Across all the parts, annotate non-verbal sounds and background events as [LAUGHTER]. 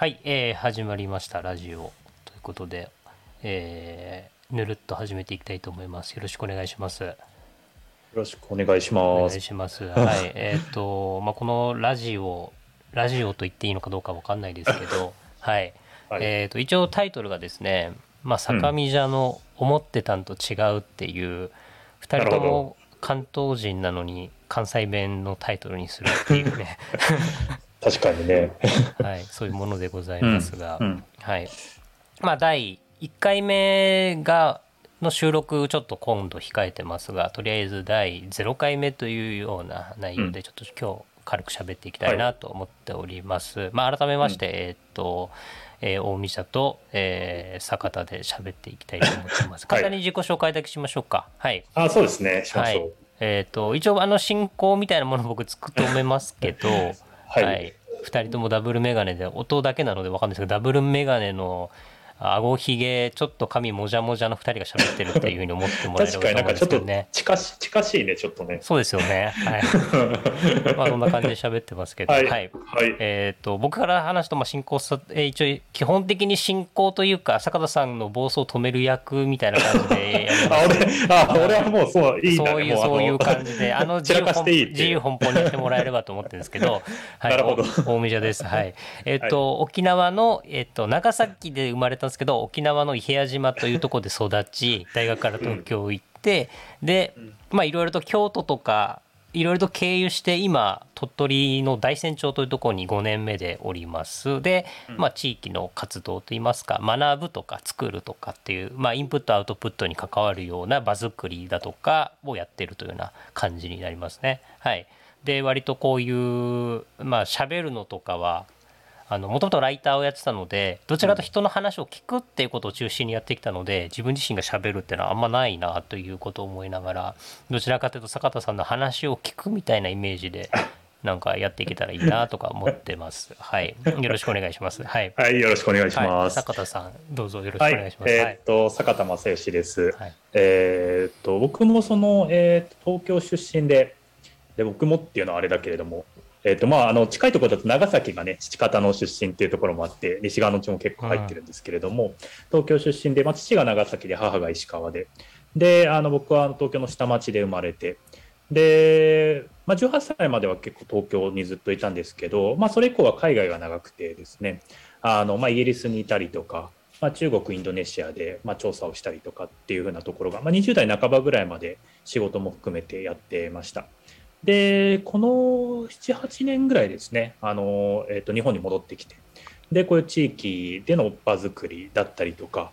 はい、えー始まりましたラジオということで、えーぬるっと始めていきたいと思います。よろしくお願いします。よろしくお願いしお願います。します。はい、[LAUGHS] えっ、と、まあ、このラジオ、ラジオと言っていいのかどうかわかんないですけど、[LAUGHS] はい、はいえっ、と、一応タイトルがですね、まあ、坂見者の思ってたんと違うっていう、二、人となるほも関東人なのに関西弁のタイトルにするっていうね、[LAUGHS] 確かにね。はい、そういうものでございますが、うんはい。まあ、第1回目が、の収録ちょっと今度控えてますが、とりあえず第0回目というような内容で、ちょっと今日軽く喋っていきたいなと思っております。まあ、改めまして、えーっと、えー大見社と、えー坂田で喋っていきたいと思ってます。[LAUGHS] 簡単に自己紹介だけしましょうか。はい。あ、そうですね。しまはいしょう。。えーっと、一応あの進行みたいなもの僕作ってめますけど、[LAUGHS] はい。二人ともダブルメガネで音だけなので分かんないですけどダブルメガネの顎ひげちょっと髪もじゃもじゃの二人が喋ってるっていうふうに思ってもらえれ確ばとと思うんですけどね。近し近しいね、ちょっとね。そうですよね。はい。[LAUGHS] まあそんな感じで喋ってますけど、ははい。い。はい。えっ、と僕から話すとまあ進行さ、えー一応基本的に進行というか坂田さんの暴走を止める役みたいな感じでやりま [LAUGHS] あ、す。俺、あ、俺はもうそう、いいんだね。そういう、そういう感じで、あの、自散由自由奔放にやってもらえればと思ってるんですけど、[LAUGHS] はい、なるほどお大見者です。はい。えっと、沖縄の、えっと、長崎で生まれたんですけど、沖縄の伊平屋島というところで育ち、[LAUGHS] 大学から東京行って、で、まあ、いろいろと京都とか、いろいろと経由して今鳥取の大山町というところに5年目でおります。で、まあ、地域の活動といいますか学ぶとか作るとかっていう、まあ、インプットアウトプットに関わるような場作りだとかをやってるというような感じになりますね。はい、で割とこういうまあ喋るのとかはもともとライターをやってたのでどちらかと人の話を聞くっていうことを中心にやってきたので自分自身がしゃべるっていうのはあんまないなということを思いながらどちらかというと坂田さんの話を聞くみたいなイメージで [LAUGHS] なんかやっていけたらいいなとか思ってます。はい、よろしくお願いします。はい、はい、よろしくお願いしはい、ます。坂田さんどうぞよろしくおはい願いし、ます。えはいーっと、坂田正義です。はいえーっと、僕もその、えー東京出身で、で、僕もっていうのはあれだけれども、えーと、まあ、あの、近いところだと長崎がね、父方の出身っていうところもあって、西側の地も結構入ってるんですけれども、東京出身で、まあ、父が長崎で、母が石川で、で、あの、僕は東京の下町で生まれて、で、まあ、18歳までは結構東京にずっといたんですけど、まあ、それ以降は海外が長くてですね、あの、まあ、イギリスにいたりとか、まあ、中国、インドネシアで、まあ、調査をしたりとかっていうふうなところが、まあ、20代半ばぐらいまで仕事も含めてやってました。で、この7、8年ぐらいですね、あの、えっ、と、日本に戻ってきて、で、こういう地域での場作りだったりとか、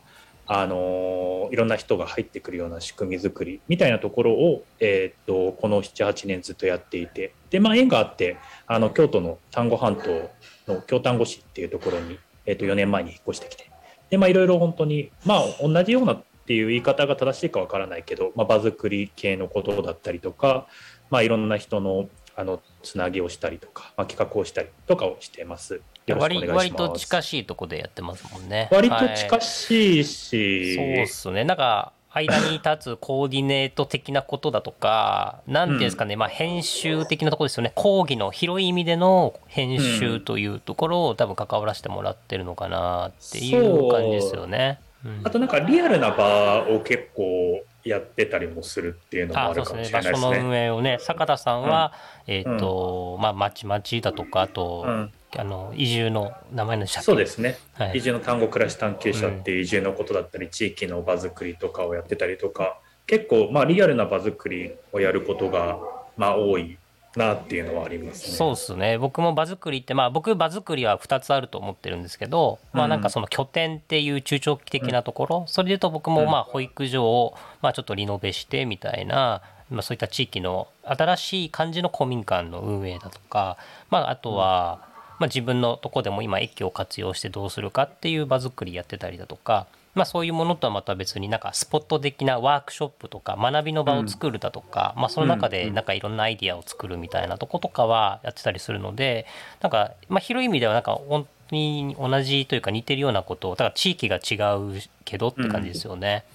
あのいろんな人が入ってくるような仕組み作りみたいなところを、えー、とこの78年ずっとやっていてで、まあ、縁があってあの京都の丹後半島の京丹後市っていうところに、えー、と4年前に引っ越してきてで、まあ、いろいろ本当に、まあ、同じようなっていう言い方が正しいかわからないけど、まあ、場作り系のことだったりとか、まあ、いろんな人のあのつなぎをしたりとか、まあ、企画をしたりとかをしています。よろしくお願いします割割と近しいとこでやってますもんね。割とはい近しいし、そうっすね。なんか、間に立つコーディネート的なことだとか、なんていうんですかね、まあ編集的なところですよね。講義の広い意味での編集というところを多分関わらせてもらってるのかなっていう感じですよね。うんあとなんかリアルな場を結構やってたりもするっていうのもああるかもそうですね。場所のしれないですね。運営をね、坂田さんは、えっ、と、まあ、まちまちだとか、あと、うんあの、移住の名前のでしたっけそうですね。はい移住の単語暮らし探求者っていう移住のことだったり、地域の場作りとかをやってたりとか、結構まあリアルな場作りをやることがまあ多いなっていうのはありますね。そうですね。僕も場作りってまあ僕場作りは2つあると思ってるんですけど、まあなんかその拠点っていう中長期的なところ、それで言うと僕もまあ保育所をまあちょっとリノベしてみたいな、まあ、そういった地域の新しい感じの公民館の運営だとか、まあ、あとは、まあ、自分のとこでも今駅を活用してどうするかっていう場作りやってたりだとか、まあ、そういうものとはまた別になんかスポット的なワークショップとか学びの場を作るだとか、まあ、その中でなんかいろんなアイディアを作るみたいなとことかはやってたりするのでなんかまあ広い意味ではなんか本当に同じというか似てるようなことをだから地域が違うけどって感じですよね。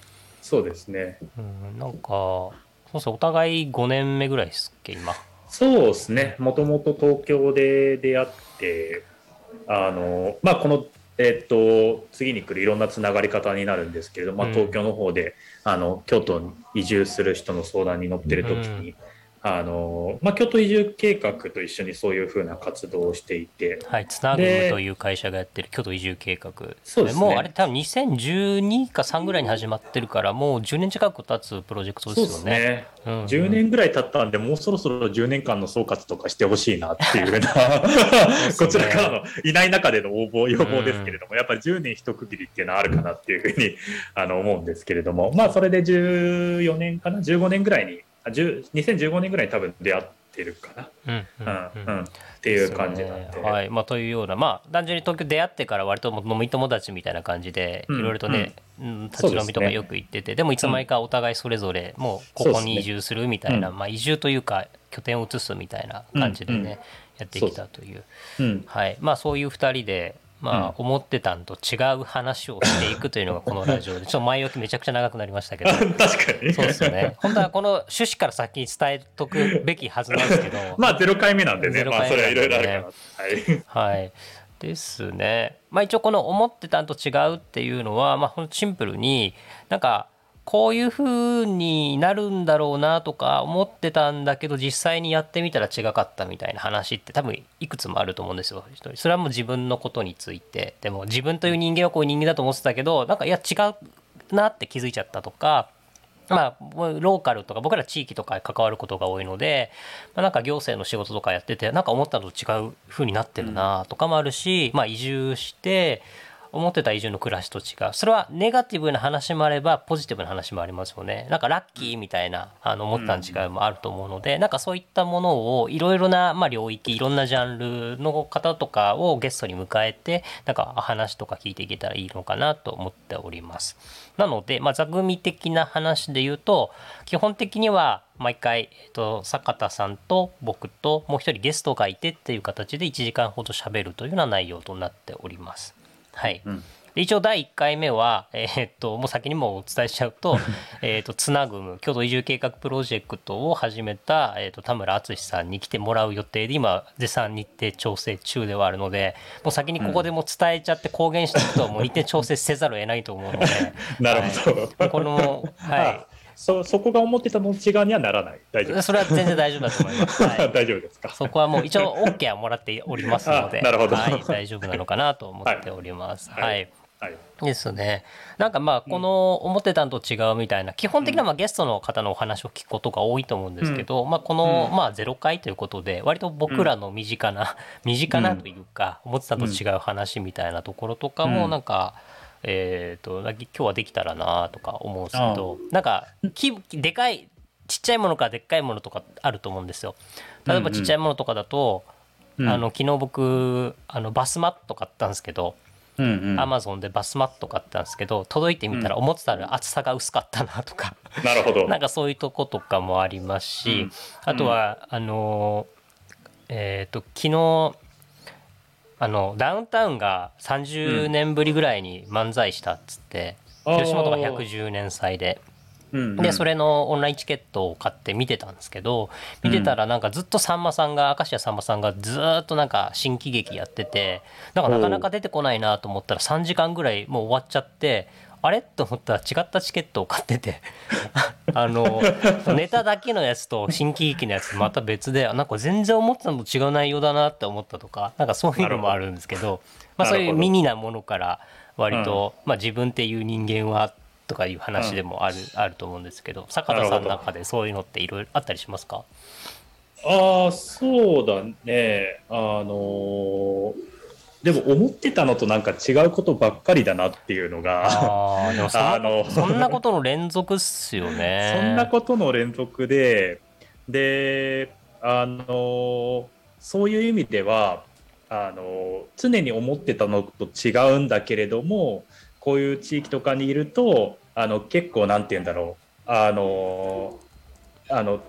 そうですね。うん、なんかそうそうお互い5年目ぐらいですっけ今。そうですね。もともと東京で出会って、あのまあこのえっと次に来るいろんなつながり方になるんですけれど、まあ、東京の方で、うん、あの京都に移住する人の相談に乗ってる時に、うんあのまあ、京都移住計画と一緒にそういうふうな活動をしていて、はい、つなぐむという会社がやってる京都移住計画そうです、ね、もうあれ多分2012か3ぐらいに始まってるからもう10年近く経つプロジェクトですよね。そうですね、うんうん、10年ぐらい経ったんでもうそろそろ10年間の総括とかしてほしいなっていうふうな [LAUGHS] [LAUGHS] こちらからのいない中での応募要望ですけれども、うん、やっぱり10年一区切りっていうのはあるかなっていうふうにあの思うんですけれども。まあそれで14年かな？15年ぐらいに2015年ぐらいに多分出会ってるかな。うんうんうんっていう感じなんで。はい。まあ、というようなまあ単純に東京出会ってから割と飲み友達みたいな感じでいろいろとね、うん、立ち飲みとかよく行っててでもいつの間にかお互いそれぞれもうここに移住するみたいな、まあ、移住というか拠点を移すみたいな感じでね、やってきたという、はい。まあ、そういう2人でまあ、思ってたんと違う話をしていくというのがこのラジオで、[LAUGHS] ちょっと前置きめちゃくちゃ長くなりましたけど。[LAUGHS] 確かに。そうですよね。本当はこの趣旨から先に伝えとくべきはずなんですけど。[LAUGHS] まあ、0回目なんでね。まあ、それはいろいろあるかな。はい。はい。ですね。まあ一応この思ってたんと違うっていうのは、まあシンプルになんかこういう風になるんだろうなとか思ってたんだけど実際にやってみたら違かったみたいな話って多分いくつもあると思うんですよ。それはもう自分のことについて。でも自分という人間はこういう人間だと思ってたけどなんかいや違うなって気づいちゃったとかまあ、ローカルとか僕ら地域とか関わることが多いので、まあ、なんか行政の仕事とかやっててなんか思ったのと違う風になってるなとかもあるし、まあ、移住して思ってた以上の暮らしと違う。それはネガティブな話もあればポジティブな話もありますよね。なんかラッキーみたいなあの思ったの違いもあると思うので、うん、なんかそういったものをいろいろな、まあ、領域いろんなジャンルの方とかをゲストに迎えてなんか話とか聞いていけたらいいのかなと思っております。なので、まあ、座組的な話で言うと基本的には毎回、えっと、坂田さんと僕ともう一人ゲストがいてっていう形で1時間ほど喋るというような内容となっております。はい、うん。一応第1回目は、えー、っともう先にもお伝えしちゃうと [LAUGHS] えっとつなぐむ京都移住計画プロジェクトを始めた、えー、っと田村淳さんに来てもらう予定で今絶賛日程調整中ではあるのでもう先にここでも伝えちゃって公言していくともう日程調整せざるを得ないと思うので。[LAUGHS] なるほど、はい、このはい [LAUGHS] そそこが思ってたの違うにはならない。大丈夫それは全然大丈夫だと思います、[LAUGHS] はい、大丈夫ですか？そこはもう一応 OK はもらっておりますので。[LAUGHS] なるほど、はい、大丈夫なのかなと思っております。はい、はい。はい、ですね。なんかまあこの思ってたんと違うみたいな、基本的なまあゲストの方のお話を聞くことが多いと思うんですけど、まあこのまあ0回ということで割と僕らの身近な、身近なというか思ってたと違う話みたいなところとかもなんか、えー、と今日はできたらなとか思うんですけどなんかきでかいちっちゃいものからでっかいものとかあると思うんですよ。例えばちっちゃいものとかだと、うん、あの昨日僕あのバスマット買ったんですけど、アマゾンでバスマット買ったんですけど届いてみたら思ってたら厚さが薄かったなとか、なるほど。[LAUGHS] なんかそういうとことかもありますし、うん、あとは、あのえっ、ー、と昨日あのダウンタウンが30年ぶりぐらいに漫才したっつって、うん、吉本が110年祭で。でそれのオンラインチケットを買って見てたんですけど見てたらなんかずっとさんまさんが明石家さんまさんがずっとなんか新喜劇やっててなんかなかなか出てこないなと思ったら3時間ぐらいもう終わっちゃってあれ？と思ったら違ったチケットを買ってて。[LAUGHS] あのネタだけのやつと新喜劇のやつまた別でなんか全然思ってたのと違う内容だなって思ったとかなんかそういうのもあるんですけどまあ、そういうミニなものから割と、まあ、自分っていう人間はとかいう話でもある,、あると思うんですけど坂田さんの中でそういうのっていろいろあったりしますか？ああそうだね。あのーでも思ってたのとなんか違うことばっかりだなっていうのが [LAUGHS] あのそんなことの連続っすよね。[LAUGHS] そんなことの連続でであのそういう意味ではあの常に思ってたのと違うんだけれどもこういう地域とかにいるとあの結構なんて言うんだろう。あのあの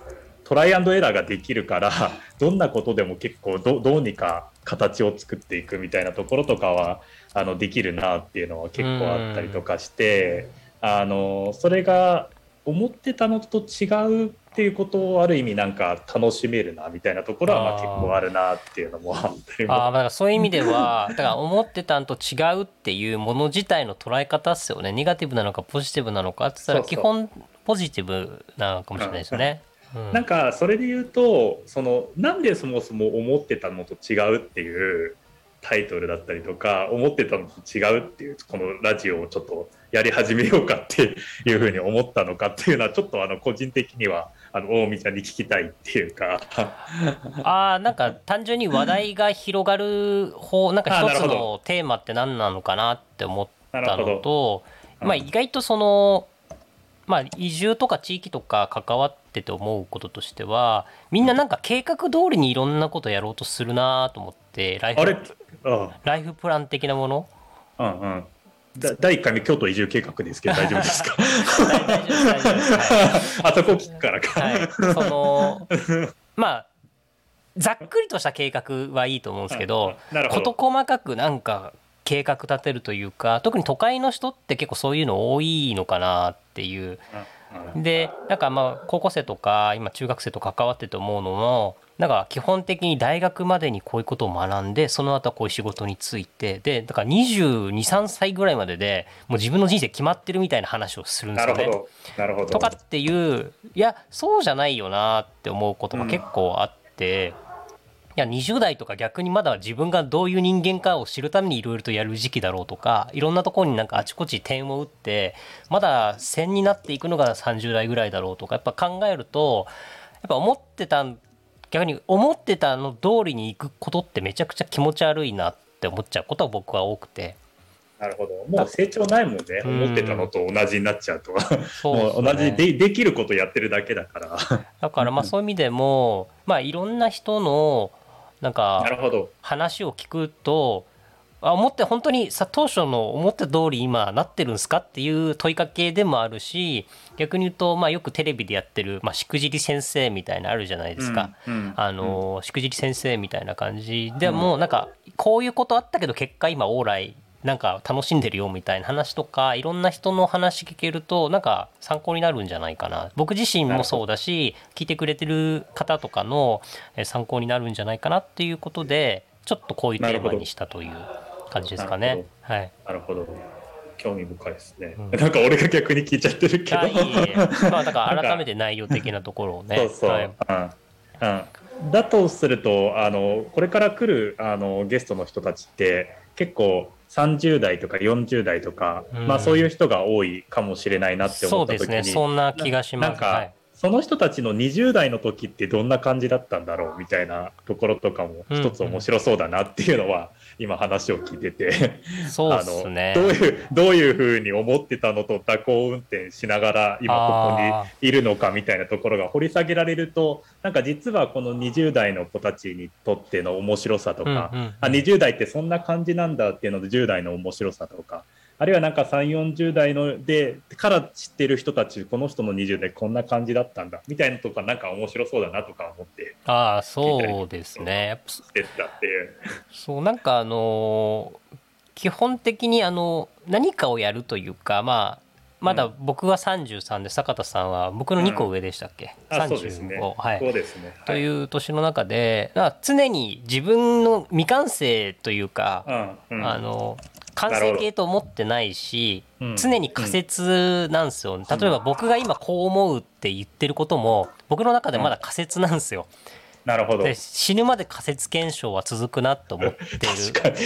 トライアンドエラーができるから [LAUGHS] どんなことでも結構どうにか形を作っていくみたいなところとかはあのできるなっていうのは結構あったりとかしてあのそれが思ってたのと違うっていうことをある意味なんか楽しめるなみたいなところはまあ結構あるなっていうのもあったりも。ああだからそういう意味ではだから思ってたんと違うっていうもの自体の捉え方っすよね。ネガティブなのかポジティブなのかって言ったら基本ポジティブなのかもしれないですよね。うん。なんかそれで言うとそのなんでそもそも思ってたのと違うっていうタイトルだったりとか思ってたのと違うっていうこのラジオをちょっとやり始めようかっていうふうに思ったのかっていうのはちょっとあの個人的にはあの大見ちゃんに聞きたいっていうか。[LAUGHS] ああなんか単純に話題が広がる方 [LAUGHS] なんか一つのどテーマって何なのかなって思ったのとうんまあ意外とそのまあ移住とか地域とか関わってて思うこととしてはみんななんか計画通りにいろんなことやろうとするなと思ってライあれ？フあ。ライフプラン的なもの？うんうん。だ第1回目京都移住計画ですけど [LAUGHS] 大丈夫ですか？はい。あそこ聞くからか、はい、そのまあざっくりとした計画はいいと思うんですけど [LAUGHS] 事細かくなんか計画立てるというか特に都会の人って結構そういうの多いのかなっていう。うんでなんかまあ高校生とか今中学生と関わってて思うのもなんか基本的に大学までにこういうことを学んでその後はこういう仕事に就いてでだから223歳ぐらいまででもう自分の人生決まってるみたいな話をするんですよね。なるほど。なるほど。とかっていういやそうじゃないよなって思うことが結構あって、いや20代とか逆にまだ自分がどういう人間かを知るためにいろいろとやる時期だろうとかいろんなところになんかあちこち点を打ってまだ線になっていくのが30代ぐらいだろうとかやっぱ考えるとやっぱ思ってた逆に思ってたの通りに行くことってめちゃくちゃ気持ち悪いなって思っちゃうことは僕は多くて。なるほど。もう成長ないもんね。うん。思ってたのと同じになっちゃうと。そうもう [LAUGHS] 同じでできることやってるだけだから。だからまあそういう意味でもまあいろんな人のなんか話を聞くとあ思って本当にさ当初の思った通り今なってるんですかっていう問いかけでもあるし逆に言うと、まあ、よくテレビでやってる、まあ、しくじり先生みたいなのあるじゃないですか。うんうんあのしくじり先生みたいな感じでもなんかこういうことあったけど結果今オーライなんか楽しんでるよみたいな話とかいろんな人の話聞けるとなんか参考になるんじゃないかな。僕自身もそうだし聞いてくれてる方とかのえー参考になるんじゃないかなっていうことでちょっとこういうテーマにしたという感じですかね。なる。はい、なるほど。興味深いですね、うん。なんか俺が逆に聞いちゃってるけど。まあだから改めて内容的なところをね。そうそう、はい。うんうん、だとするとあのこれから来るあのゲストの人たちって結構30代とか40代とか、うんまあ、そういう人が多いかもしれないなってそうです思った時にねそんな気がします。なんか、はいその人たちの20代の時ってどんな感じだったんだろうみたいなところとかも一つ面白そうだなっていうのは、今話を聞いてて。そうね。あのどういうどういうふうに思ってたのと蛇行運転しながら今ここにあいるのかみたいなところが掘り下げられるとなんか実はこの20代の子たちにとっての面白さとか、うんうんうん。あ20代ってそんな感じなんだっていうので10代の面白さとかあるいはなんか3 4 0代のでから知ってる人たちこの人の20代こんな感じだったんだみたいなとかなんか面白そうだなとか思ってああそうですね。してたっていう。そうなんかあのー基本的にあの何かをやるというかまあまだ僕は33で坂田さんは僕の2個上でしたっけ、あそうですね。35はいそうですね。とう。いう年の中で常に自分の未完成というか、うんうん、あの完成形と思ってないし、うん常に仮説なんですよ、例えば僕が今こう思うって言ってることも僕の中でまだ仮説なんですよ。なるほど。で死ぬまで仮説検証は続くなと思って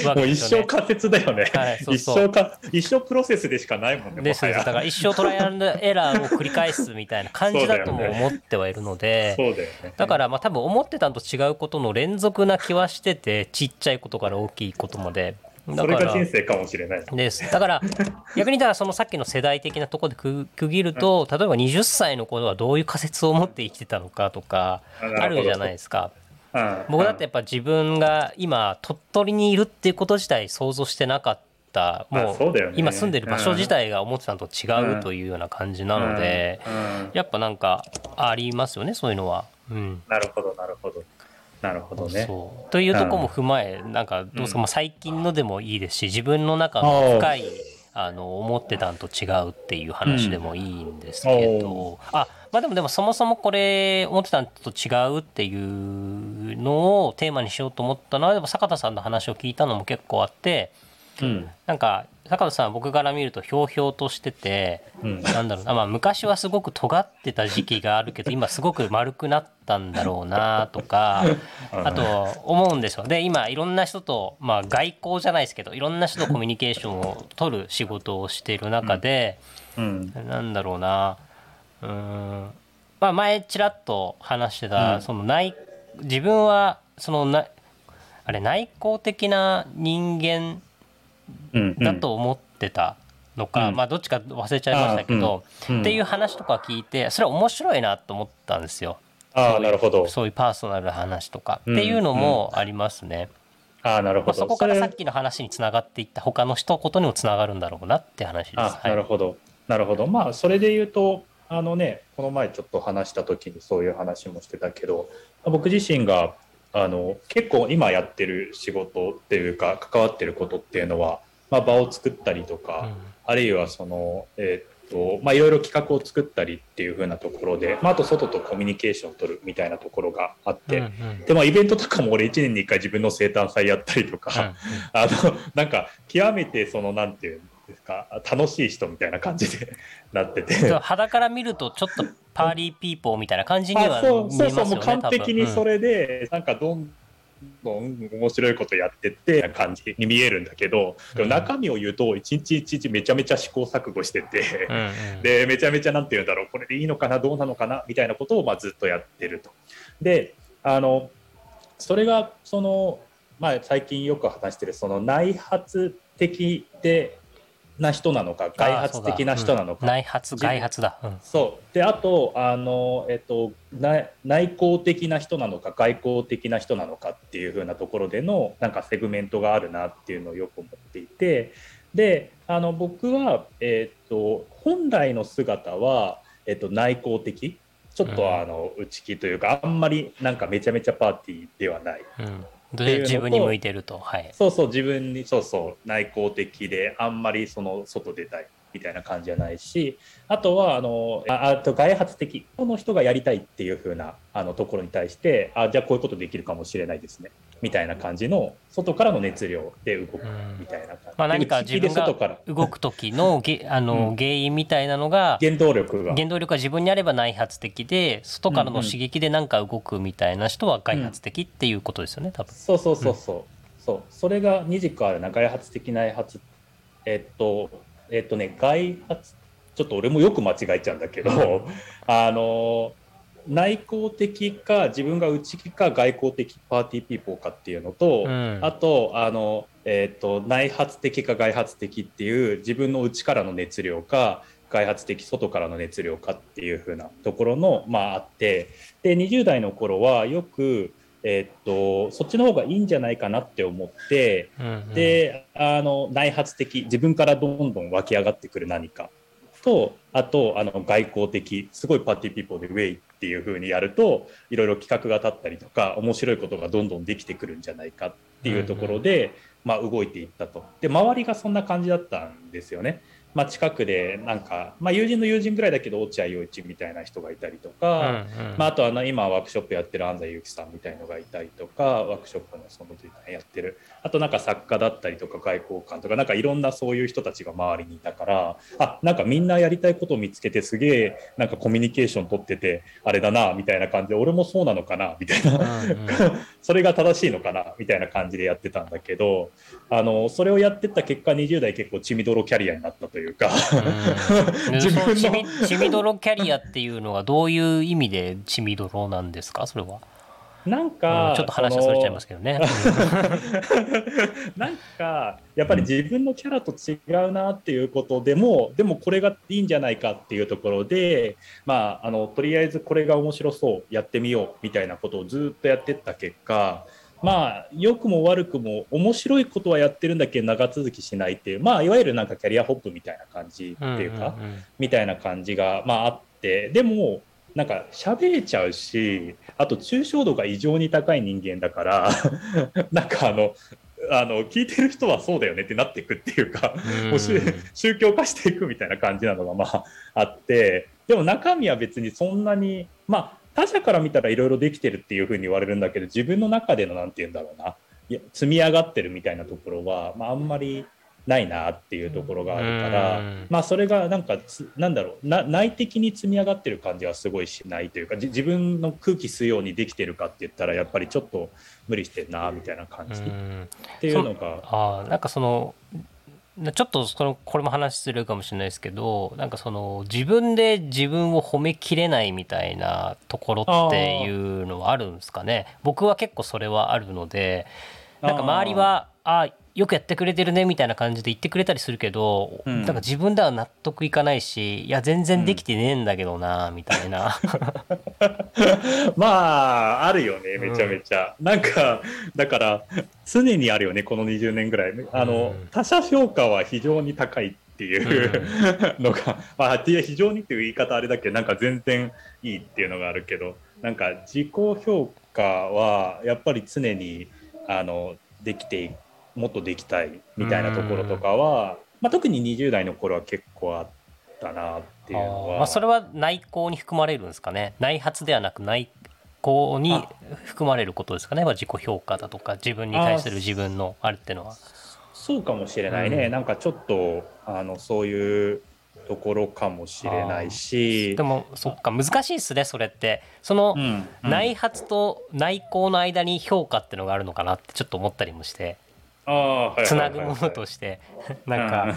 るわもう一けですよね。生仮説だよね。はいそう一そう生か一生プロセスでしかないもんね。ですだから一生トライアンドエラーを繰り返すみたいな感じだとも思ってはいるので。そうだよね。だからまあ多分思ってたのと違うことの連続な気はしててちっちゃいことから大きいことまでだそれが人生かもしれない。です。だから [LAUGHS] 逆にだからそのさっきの世代的なところでく区切ると例えば20歳の頃はどういう仮説を持って生きてたのかとかああるじゃないですか。うん僕だってやっぱ自分が今鳥取にいるっていうこと自体想像してなかった。もう今住んでる場所自体が思ってたのと違うというような感じなのでやっぱなんかありますよねそういうのは。うん。なるほどなるほどなるほどね。そう。というとこも踏まえなんかどうぞ、うん。まあ最近のでもいいですし自分の中の深いあの思ってたんと違うっていう話でもいいんですけど、あまあでもでもそもそもこれ思ってたんと違うっていうのをテーマにしようと思ったのはでも坂田さんの話を聞いたのも結構あって、うん。なんか坂田さんは僕から見るとひょうひょうとしてて、うん。なんだろうな、まあ、昔はすごく尖ってた時期があるけど今すごく丸くなったんだろうなとか [LAUGHS] あと思うんですよ。で今いろんな人と、まあ、外交じゃないですけどいろんな人とコミュニケーションを取る仕事をしている中で、うん。なんだろうな。うーん、まあ、前ちらっと話してた、うん。その内自分はそのなあれ内向的な人間うんだと思ってたのか、うん。まあどっちか忘れちゃいましたけど、うん。っていう話とか聞いてそれは面白いなと思ったんですよ。ああなるほど。そういうパーソナルな話とか、うんっていうのもありますね。ああなるまあ、ほどそこかられさっきの話につながっていった他の人ことにもつながるんだろうなって話です。あはい。なるほど、なるほど。まあそれで言うとあのねこの前ちょっと話した時にそういう話もしてたけど僕自身があの結構今やってる仕事っていうか関わってることっていうのは、まあ、場を作ったりとか、あるいはそのえーっとまあいろいろ企画を作ったりっていう風なところで、まあ、あと外とコミュニケーションを取るみたいなところがあって、うんうん。でまあイベントとかも俺1年に1回自分の生誕祭やったりとか、うんうん。[LAUGHS] あのなんか極めてそのなんていうんですか？楽しい人みたいな感じで [LAUGHS] なってて。端から見るとちょっとパーリーピーポーみたいな感じにはあそう。見そうそう。見えますよね完璧にそれ、れで、なんかどんどん面白いことやってってな感じに見えるんだけど、でも中身を言うと一日一日めちゃめちゃ試行錯誤してて、うんうん。でめちゃめちゃなんて言うんだろう。これでいいのかな？どうなのかな？みたいなことをまあずっとやってると。であのそれがその、まあ、最近よく話してるその内発的でな人なのか外発的な人なのか。内発外発だ、うん。そう。であとあの、えっと、内内向的な人なのか外向的な人なのかっていう風なところでのなんかセグメントがあるなっていうのをよく思っていて。であの僕は、えっと、本来の姿は、えっと、内向的。ちょっうん。とあの内気というかあんまりなんかめちゃめちゃパーティーではない。うんで自分に向いてると。はい。そうそう自分にそうそう内向的であんまりその外出たいみたいな感じじゃないしあとはあのああと外発的この人がやりたいっていう風なあのところに対してあじゃあこういうことできるかもしれないですねみたいな感じの外からの熱量で動くみたいな感じ、まあ、何か自分が動く時のげあの、うん。原因みたいなのが原動力が。原動力が自分にあれば内発的で外からの刺激で何か動くみたいな人は外発的っていうことですよね多分。そうそうそうそう、そう。それが二軸あるな外発的内発。えっとえっとね外発ちょっと俺もよく間違えちゃうんだけどあの内向的か自分が内気か外向的パーティーピーポーかっていうのと、うん。あとあの、えっと内発的か外発的っていう自分の内からの熱量か外発的外からの熱量かっていう風なところのまああって。で20代の頃はよくえっとそっちの方がいいんじゃないかなって思ってうんうん。であの内発的自分からどんどん湧き上がってくる何かとあとあの外交的すごいパーティーピーポーでウェイっていう風にやるといろいろ企画が立ったりとか面白いことがどんどんできてくるんじゃないかっていうところで、まあ、動いていったとで周りがそんな感じだったんですよね。まあ、近くでなんか、まあ、友人の友人ぐらいだけど落合陽一みたいな人がいたりとか、うんうん。まあ、あとはあの今ワークショップやってる安西祐樹さんみたいのがいたりとかワークショップのそのやってる。あとなんか作家だったりとか外交官とかなんかいろんなそういう人たちが周りにいたからあなんかみんなやりたいことを見つけてすげえなんかコミュニケーション取っててあれだなみたいな感じで俺もそうなのかなみたいな。うんうん。[LAUGHS] それが正しいのかなみたいな感じでやってたんだけどあのそれをやってった結果20代結構血みどろキャリアになったというか。うん。[LAUGHS] 自分の。血みどろキャリアっていうのはどういう意味で血みどろなんですか？それは、なんか、うんちょっと話がそれちゃいますけどね。[LAUGHS] なんかやっぱり自分のキャラと違うなっていうことでもでもこれがいいんじゃないかっていうところで、まあ、あのとりあえずこれが面白そうやってみようみたいなことをずっとやってった結果まあ良くも悪くも面白いことはやってるんだけど長続きしないっていうまあいわゆるなんかキャリアホップみたいな感じっていうか、んんん。みたいな感じが、まあ、あってでもなんか喋れちゃうしあと抽象度が異常に高い人間だから [LAUGHS] なんかあのあの聞いてる人はそうだよねってなっていくっていうか、もう宗教化していくみたいな感じなのがまああってでも中身は別にそんなにまあ他者から見たらいろいろできてるっていうふうに言われるんだけど自分の中での何て言うんだろうな。いや積み上がってるみたいなところは、まあ、あんまりないなっていうところがあるから、まあそれがなんかなんだろうな内的に積み上がってる感じはすごいしないというか自分の空気吸うようにできてるかって言ったらやっぱりちょっと無理してんなみたいな感じ。っていうのが。あなんかそのちょっとそのこれも話するかもしれないですけどなんかその自分で自分を褒めきれないみたいなところっていうのはあるんですかね？僕は結構それはあるのでなんか周りはあよくやってくれてるねみたいな感じで言ってくれたりするけど、うん、なんか自分では納得いかないしいや全然できてねえんだけどな、みたいな。[LAUGHS] まああるよねめちゃめちゃ、うん、なんかだから常にあるよねこの20年ぐらい。あの、うん、他者評価は非常に高いっていう [LAUGHS] のが、まあ、非常にっていう言い方あれだけどなんか全然いいっていうのがあるけどなんか自己評価はやっぱり常にあのできていくもっとできたいみたいなところとかは、まあ、特に20代の頃は結構あったなっていうのは。まあ、それは内向に含まれるんですかね。内発ではなく内向に含まれることですかね。自己評価だとか自分に対する自分のあるっていうのは。そうかもしれないね、うん、なんかちょっとあのそういうところかもしれないし。でもそっか難しいっすねそれって。その内発と内向の間に評価っていうのがあるのかなってちょっと思ったりもしてつなぐものとしてなんか、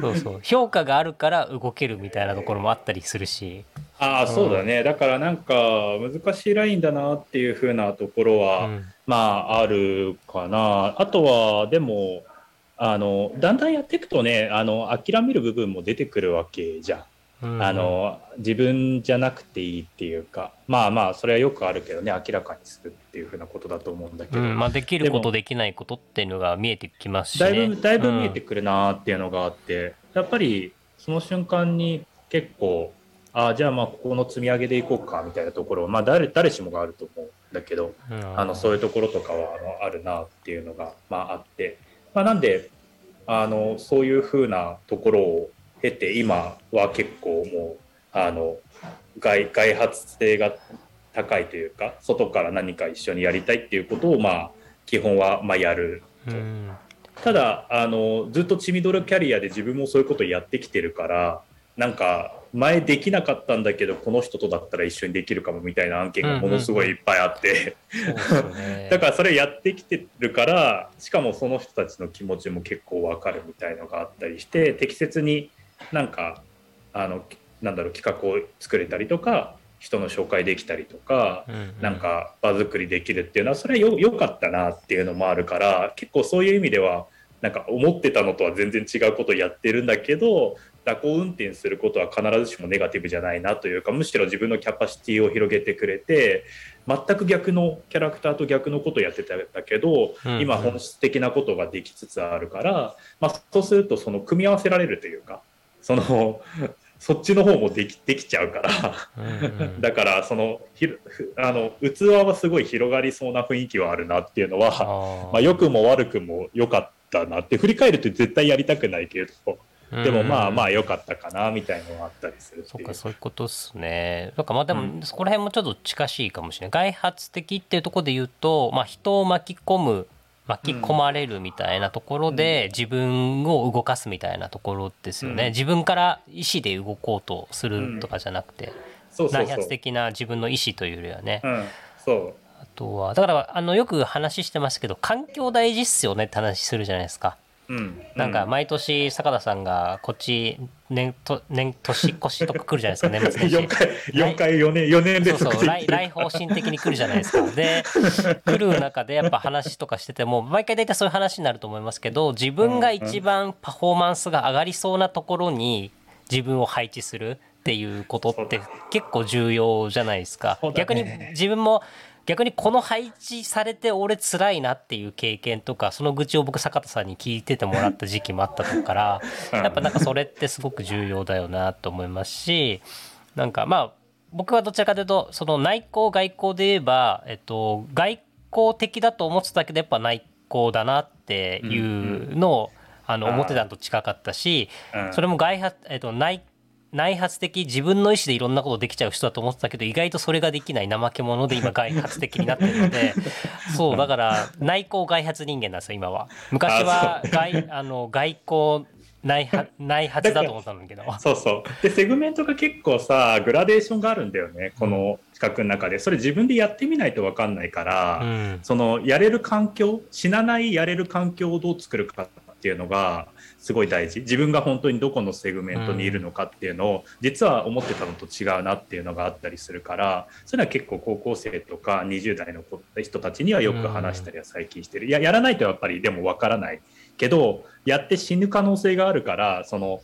そうそう。評価があるから動けるみたいなところもあったりするし。ああそうだね、だからなんか難しいラインだなっていうふうなところは、うん、まああるかな。あとはでもあのだんだんやっていくとねあの諦める部分も出てくるわけじゃん。あの自分じゃなくていいっていうかまあまあそれはよくあるけどね明らかにするっていうふうなことだと思うんだけど、うん、まあ、できることできないことっていうのが見えてきますし、ね、だいぶだいぶ見えてくるなっていうのがあって、うん、やっぱりその瞬間に結構ああじゃあまあここの積み上げでいこうかみたいなところまあ誰誰しもがあると思うんだけど、うん、あのそういうところとかはあのあるなっていうのが、まあ、あって、まあ、なんであのそういうふうなところを経て今は結構もうあの外外発性が高いというか外から何か一緒にやりたいっていうことをまあ基本はまあやるただあのずっとチミドルキャリアで自分もそういうことやってきてるからなんか前できなかったんだけどこの人とだったら一緒にできるかもみたいな案件がものすごいいっぱいあって、だからそれやってきてるからしかもその人たちの気持ちも結構わかるみたいのがあったりして適切になんかあのなんだろう企画を作れたりとか人の紹介できたりとか、うんうん、なんか場作りできるっていうのはそれはよかったなっていうのもあるから結構そういう意味ではなんか思ってたのとは全然違うことをやってるんだけど蛇行運転することは必ずしもネガティブじゃないなというかむしろ自分のキャパシティを広げてくれて全く逆のキャラクターと逆のことをやってたんだけど、うんうん、今本質的なことができつつあるから、まあ、そうするとその組み合わせられるというかそのそっちの方もできできちゃうからだからそのひあの器はすごい広がりそうな雰囲気はあるなっていうのはまあ、良くも悪くも良かったなって振り返ると絶対やりたくないけれど。でもまあまあ良かったかなみたいのがあったりするそうかそういうことっすね。だからまあでもそこら辺もちょっと近しいかもしれない。外発的っていうところで言うと、まあ、人を巻き込む巻き込まれるみたいなところで自分を動かすみたいなところですよね、うん、自分から意思で動こうとするとかじゃなくて、内発的な自分の意思というよりはね、うん、そう。あとはだからあのよく話してますけど環境大事っすよねって話するじゃないですか。うん、なんか毎年坂田さんがこっち年と年年越しとか来るじゃないですか [LAUGHS] 年末年始。4回4回4年4年連続そうそう来来方針的に来るじゃないですか。で [LAUGHS] 来る中でやっぱ話とかしてても毎回大体そういう話になると思いますけど自分が一番パフォーマンスが上がりそうなところに自分を配置するっていうことって結構重要じゃないですか、逆に自分も逆にこの配置されて俺辛いなっていう経験とかその愚痴を僕坂田さんに聞いててもらった時期もあったからやっぱなんかそれってすごく重要だよなと思いますしなんかまあ僕はどちらかというとその内向外交で言えば、えっと、外交的だと思ってたけどやっぱ内向だなっっていうのを、あの思ってたのと近かったし、それも外発、えっと、内内発的自分の意思でいろんなことできちゃう人だと思ってたけど意外とそれができない怠け者で今 [LAUGHS] 外発的になってるのでそうだから内向外発人間なんですよ今は。昔は外あの外交内発内発だと思ったんだけど。そうそう。でセグメントが結構さグラデーションがあるんだよねこの企画の中で。それ自分でやってみないと分かんないから、うん、そのやれる環境死なないやれる環境をどう作るかっていうのがすごい大事。自分が本当にどこのセグメントにいるのかっていうのを、実は思ってたのと違うなっていうのがあったりするからそれは結構高校生とか20代の人たちにはよく話したりは最近してる、いややらないとやっぱりでも分からないけどやって死ぬ可能性があるからその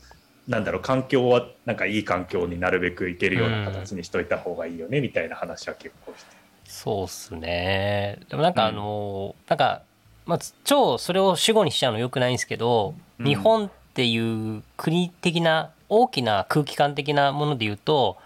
なんだろう環境はなんかいい環境になるべくいけるような形にしといた方がいいよね、みたいな話は結構してそうっすね。でもなんかあの、うん、なんかまあ、超それを主語にしちゃうのよくないんですけど、うん、日本っていう国的な大きな空気感的なもので言うと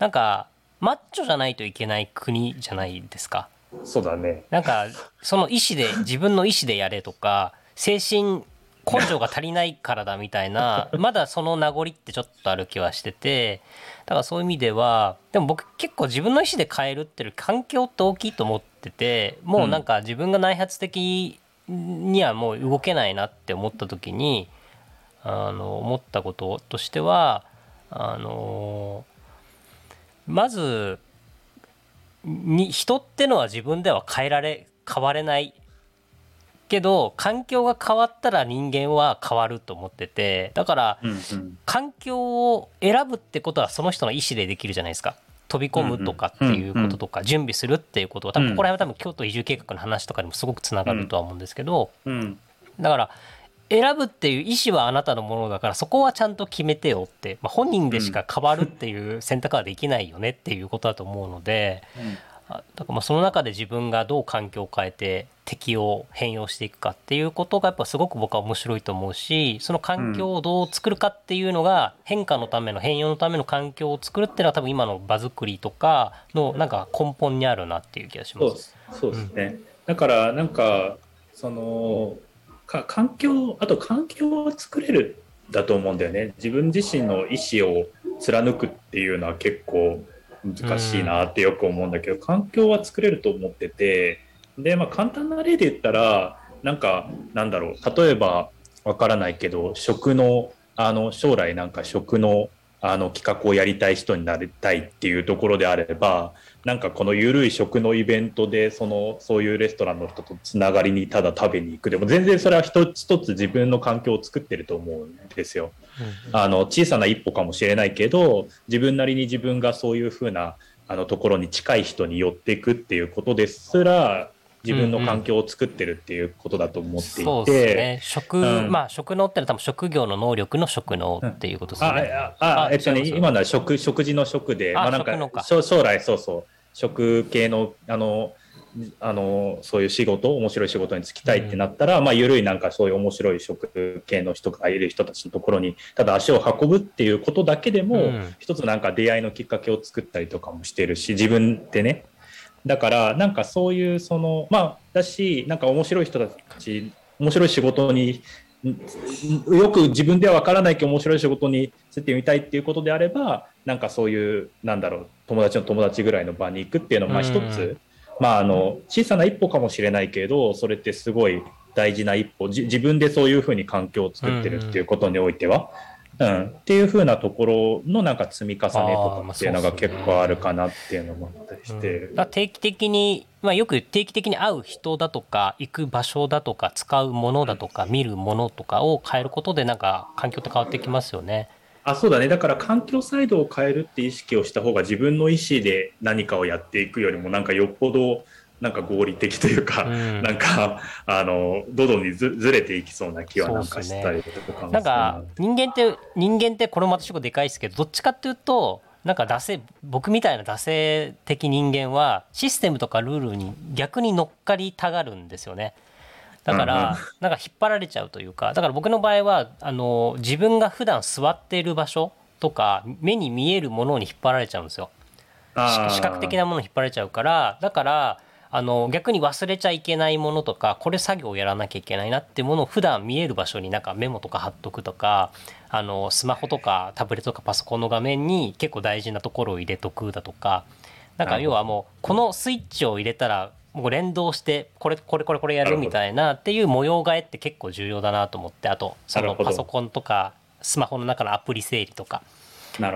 なんかマッチョじゃないといけない国じゃないですか。そうだね。なんかその意思で自分の意思でやれとか精神根性が足りないからだみたいなまだその名残ってちょっとある気はしててだからそういう意味ではでも僕結構自分の意思で変えるっていう環境って大きいと思っててもうなんか自分が内発的にはもう動けないなって思った時にあの思ったこととしてはあのまずに人ってのは自分では変えられ変われないけど環境が変わったら人間は変わると思っててだから、環境を選ぶってことはその人の意思でできるじゃないですか。飛び込むとかっていうこととか準備するっていうことは多分ここら辺は多分京都移住計画の話とかにもすごくつながるとは思うんですけどだから選ぶっていう意思はあなたのものだからそこはちゃんと決めてよって、まあ、本人でしか変わるっていう選択はできないよねっていうことだと思うので、だからまあその中で自分がどう環境を変えて敵を変容していくかっていうことがやっぱすごく僕は面白いと思うしその環境をどう作るかっていうのが変化のための変容のための環境を作るっていうのは多分今の場作りとかのなんか根本にあるなっていう気がします。そうですね、うん、だからなんかそのか環境あと環境を作れるだと思うんだよね自分自身の意思を貫くっていうのは結構難しいなってよく思うんだけど、環境は作れると思っててで、まあ、簡単な例で言ったらなんかなんだろう例えばわからないけど食のあの将来なんか食のあの企画をやりたい人になりたいっていうところであればなんかこの緩い食のイベントでそのそういうレストランの人とつながりにただ食べに行くでも全然それは一つ一つ自分の環境を作ってると思うんですよ。あの小さな一歩かもしれないけど自分なりに自分がそういうふうなあのところに近い人に寄っていくっていうことですら自分の環境を作ってるっていうことだと思っていて、うんうん、そうですね。職、うん、まあ職能ってのは多分職業の能力の職能っていうことですね、うん、ああえっとね今のは食食事の食でまあなんか将来そうそう。食系のあのあのそういう仕事面白い仕事に就きたいってなったら、うん、まあ緩いなんかそういう面白い食系の人がいる人たちのところにただ足を運ぶっていうことだけでも、うん、一つなんか出会いのきっかけを作ったりとかもしてるし自分でねだからなんかそういうそのまあだしなんか面白い人たち面白い仕事によく自分では分からないけど面白い仕事についてみたいっていうことであればなんかそういうなんだろう友達の友達ぐらいの場に行くっていうのはまあ一つ、まあ、あの小さな一歩かもしれないけどそれってすごい大事な一歩。自分でそういうふうに環境を作ってるっていうことにおいては、うん、っていうふうなところのなんか積み重ねとかっていうのが結構あるかなっていうのもあったりして。うん、定期的に、まあ、よく定期的に会う人だとか行く場所だとか使うものだとか見るものとかを変えることでなんか環境って変わってきますよね。あそうだねだから環境サイドを変えるって意識をした方が自分の意思で何かをやっていくよりもなんかよっぽどなんか合理的というか、うん、なんかあのどどにずずれていきそうな気はなんかしたりとか、ね、なんか人間って人間ってこれも私でかいですけどどっちかっていうとなんか惰性僕みたいな惰性的人間はシステムとかルールに逆に乗っかりたがるんですよね。だから、なんか引っ張られちゃうというかだから僕の場合はあの自分が普段座っている場所とか目に見えるものに引っ張られちゃうんですよ。視覚的なものに引っ張られちゃうからだからあの逆に忘れちゃいけないものとかこれ作業をやらなきゃいけないなってものを普段見える場所になんかメモとか貼っとくとかあのスマホとかタブレットとかパソコンの画面に結構大事なところを入れとくだとかなんか要はもうこのスイッチを入れたらもう連動してこれこれこれこれやるみたいなっていう模様替えって結構重要だなと思ってあとそのパソコンとかスマホの中のアプリ整理とか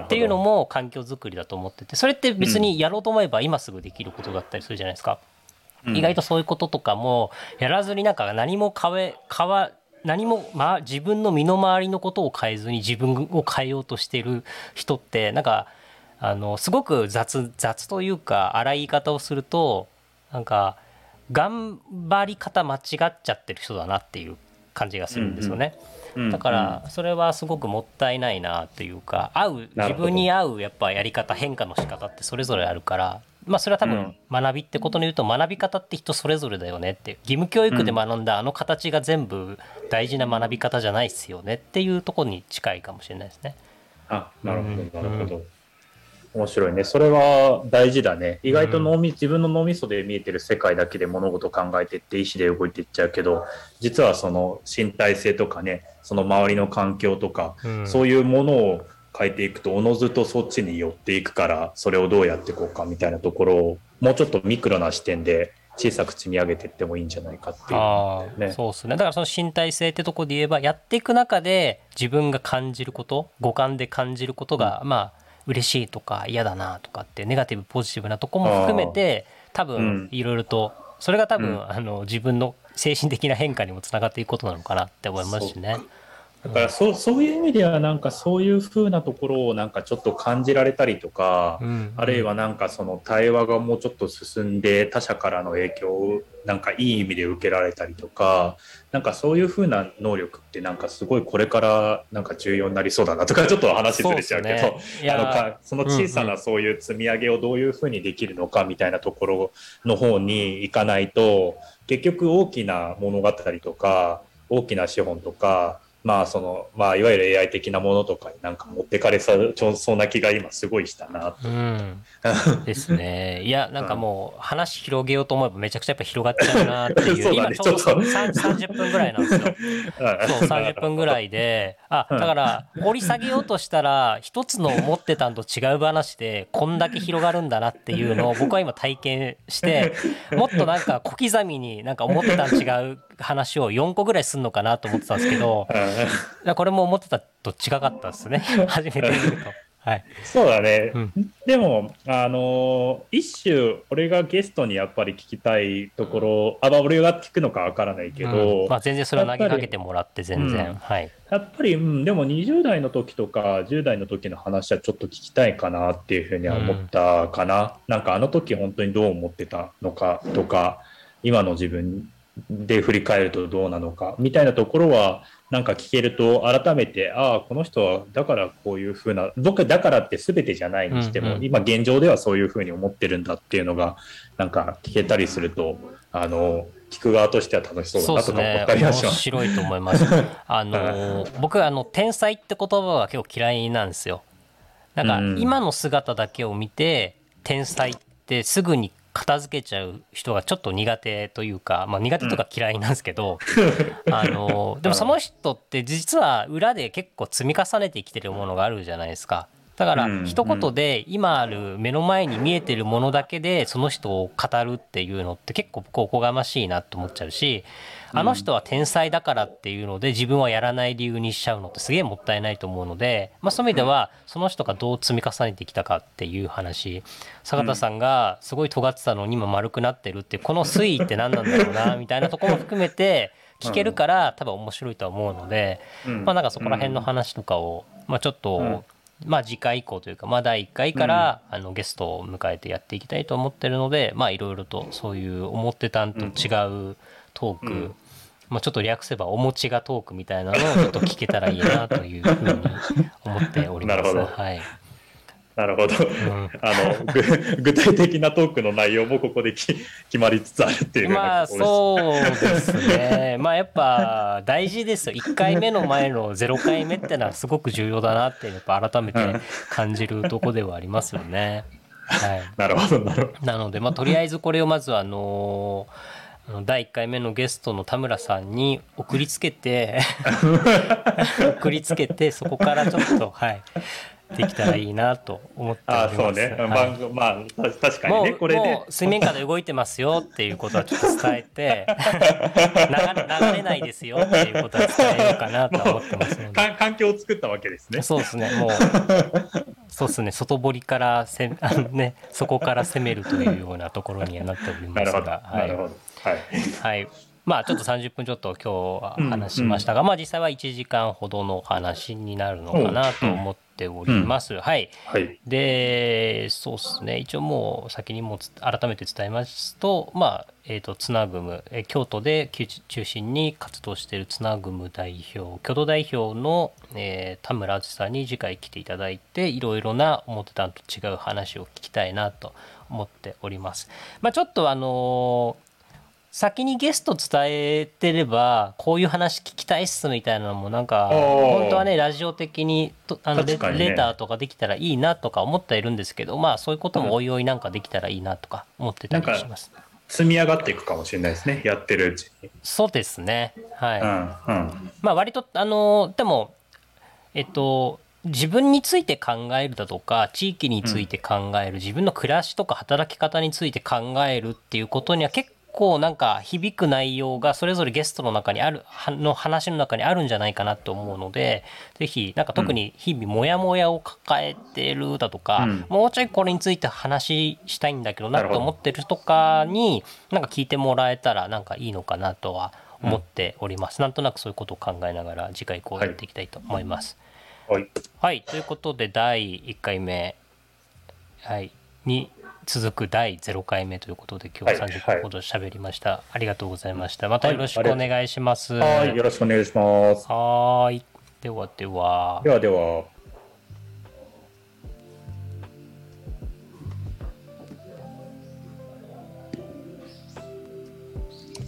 っていうのも環境づくりだと思っててそれって別にやろうと思えば今すぐできることだったりするじゃないですか。意外とそういうこととかもやらずになんか何も変え変わ何も、まあ、自分の身の回りのことを変えずに自分を変えようとしてる人ってなんかあのすごく雑雑というか荒い言い方をするとなんか頑張り方間違っちゃってる人だなっていう感じがするんですよね。だからそれはすごくもったいないなというか合う自分に合うやっぱやり方変化の仕方ってそれぞれあるからまあそれは多分学びってことに言うと学び方って人それぞれだよねって義務教育で学んだあの形が全部大事な学び方じゃないっすよねっていうところに近いかもしれないですね。あなるほどなるほど。面白いね。それは大事だね。意外と脳み、うん、自分の脳みそで見えてる世界だけで物事を考えていって意思で動いていっちゃうけど、実はその身体性とかね、その周りの環境とか、うん、そういうものを変えていくと、おのずとそっちに寄っていくから、それをどうやっていこうかみたいなところを、もうちょっとミクロな視点で小さく積み上げていってもいいんじゃないかっていう、ね、そうですね。だからその身体性ってとこで言えばやっていく中で自分が感じること五感で感じることが、うん、まあ嬉しいとか嫌だなとかってネガティブポジティブなとこも含めて多分いろいろとそれが多分、あの自分の精神的な変化にもつながっていくことなのかなって思いますしね。だからそそういう意味ではなんかそういうふうなところをなんかちょっと感じられたりとか、うん。うん、あるいはなんかその対話がもうちょっと進んで他者からの影響をなんかいい意味で受けられたりとかなんかそういうふうな能力ってなんかすごいこれからなんか重要になりそうだなとかちょっと話ずれちゃうけど、ね、あのかその小さなそういう積み上げをどういうふうにできるのかみたいなところの方に行かないと結局大きな物語とか大きな資本とかまあそのまあいわゆる AI 的なものとかになんか持ってかれそうな気が今すごいしたなうん、[LAUGHS] ですね。いやなんかもう話広げようと思えばめちゃくちゃやっぱ広がっちゃうなっていう。[LAUGHS] 今ちょうど30分ぐらいなんですよ。そう30分ぐらいで。あだから掘り下げようとしたら一つの思ってたんと違う話でこんだけ広がるんだなっていうのを僕は今体験して [LAUGHS] もっとなんか小刻みになんか思ってたん違う話を4個ぐらいすんのかなと思ってたんですけどこれも思ってたと違かったですね。初めて見ると。はい、そうだね、うん、でもあの一種俺がゲストにやっぱり聞きたいところあ、まあ、俺が聞くのかわからないけど、うん、まあ、全然それは投げかけてもらって全然、うん、はい。やっぱり、うん、でも20代の時とか10代の時の話はちょっと聞きたいかなっていうふうには思ったかな、うん、なんかあの時本当にどう思ってたのかとか今の自分で振り返るとどうなのかみたいなところはなんか聞けると改めてああこの人はだからこういうふうな僕だからって全てじゃないにしても、うんうん、今現状ではそういうふうに思ってるんだっていうのがなんか聞けたりするとあの聞く側としては楽しそうだなとか思ったりはします。面白いと思います。[LAUGHS] あの僕あの天才って言葉は結構嫌いなんですよ。なんか今の姿だけを見て天才ってすぐに片付けちゃう人がちょっと苦手というか、まあ、苦手とか嫌いなんですけど、うん、[LAUGHS] あの [LAUGHS] でもその人って実は裏で結構積み重ねてきてるものがあるじゃないですか。だから一言で今ある目の前に見えてるものだけでその人を語るっていうのって結構おこがましいなと思っちゃうしあの人は天才だからっていうので自分はやらない理由にしちゃうのってすげえもったいないと思うので、まあ、そういう意味ではその人がどう積み重ねてきたかっていう話。坂田さんがすごい尖ってたのに今丸くなってるってこの推移って何なんだろうな [LAUGHS] みたいなところも含めて聞けるから多分面白いとは思うので、まあなんかそこら辺の話とかを、まあ、ちょっと、まあ次回以降というか、まあ第1回から、あのゲストを迎えてやっていきたいと思ってるので、まあいろいろとそういう思ってたんと違うトーク、うん、まあ、ちょっと略せばお餅がトークみたいなのをちょっと聞けたらいいなというふうに思っております。なるほど。はい。なるほど。うん、[LAUGHS] あの [LAUGHS] 具体的なトークの内容もここで [LAUGHS] 決まりつつあるっていうまあそうですね。まあやっぱ大事ですよ。1回目の前の0回目ってのはすごく重要だなってやっぱ改めて感じるとこではありますよね。はい、なるほどなるほど。なので、まあ、とりあえずこれをまずあのあの第1回目のゲストの田村さんに送りつけて [LAUGHS] 送りつけてそこからちょっとはいできたらいいなと思っております。あそうね、はい番組まあた確かにもうねこれでもう水面下で動いてますよっていうことはちょっと伝えて [LAUGHS] 流れ流れないですよっていうことは伝えようかなとは思ってますので。か環境を作ったわけですね。そうですね、もう、そうですね、外堀からせあの、ね、そこから攻めるというようなところにはなっておりなるほど、ますが、はなるほど。はい。い、はい、まあ、ちょっと30分ちょっと今日は話しましたが、まあ、実際は1時間ほどの話になるのかなと思っております。はい。はい。で、そうですね、一応もう先にもつ改めて伝えますと、まあ、えっ、と、つなぐむ、えー京都で中中心に活動しているつなぐむ代表、共同代表の、えー田村淳さんに次回来ていただいて、いろいろな思ってたのと違う話を聞きたいなと思っております。まあ、ちょっとあのー先にゲスト伝えてればこういう話聞きたいっすみたいなのもなんか本当はねラジオ的にとあのレ,、ねレターとかできたらいいなとか思ってはいるんですけどまあそういうこともおいおいなんかできたらいいなとか思ってたりします。積み上がっていくかもしれないですね。やってるうちに。そうですねはい、うん、うん。まあ割とあのでもえっと自分について考えるだとか地域について考える、自分の暮らしとか働き方について考えるっていうことには結構なんか響く内容がそれぞれゲストの中にあるはの話の中にあるんじゃないかなと思うのでぜひなんか特に日々モヤモヤを抱えてるだとか、うん。もうちょいこれについて話したいんだけどなと思ってる人とかになんか聞いてもらえたらなんかいいのかなとは思っております、なんとなくそういうことを考えながら次回こうやっていきたいと思います。はい。はい、ということで第1回目、はい、に続く第0回目ということで今日ははい30分ほど喋りました、ありがとうございましたまたよろしくお願いします、はい。よろしくお願いします。はーいではではではでは。